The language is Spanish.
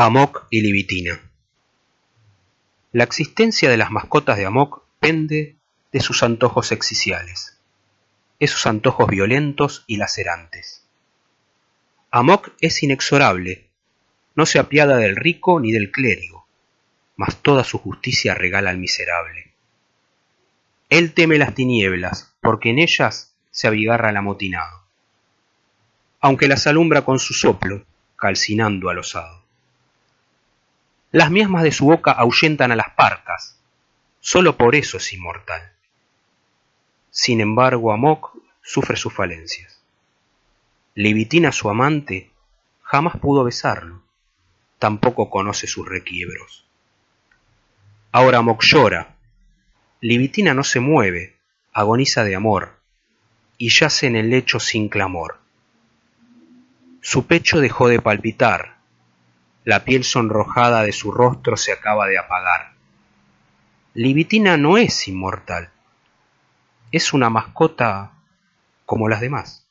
Amok y Libitina La existencia de las mascotas de Amok pende de sus antojos exiciales, esos antojos violentos y lacerantes. Amok es inexorable, no se apiada del rico ni del clérigo, mas toda su justicia regala al miserable. Él teme las tinieblas, porque en ellas se abigarra el amotinado, aunque las alumbra con su soplo, calcinando al osado. Las miasmas de su boca ahuyentan a las parcas, sólo por eso es inmortal. Sin embargo, Amok sufre sus falencias. Libitina, su amante, jamás pudo besarlo, tampoco conoce sus requiebros. Ahora Amok llora. Libitina no se mueve, agoniza de amor, y yace en el lecho sin clamor. Su pecho dejó de palpitar, la piel sonrojada de su rostro se acaba de apagar. Libitina no es inmortal, es una mascota como las demás.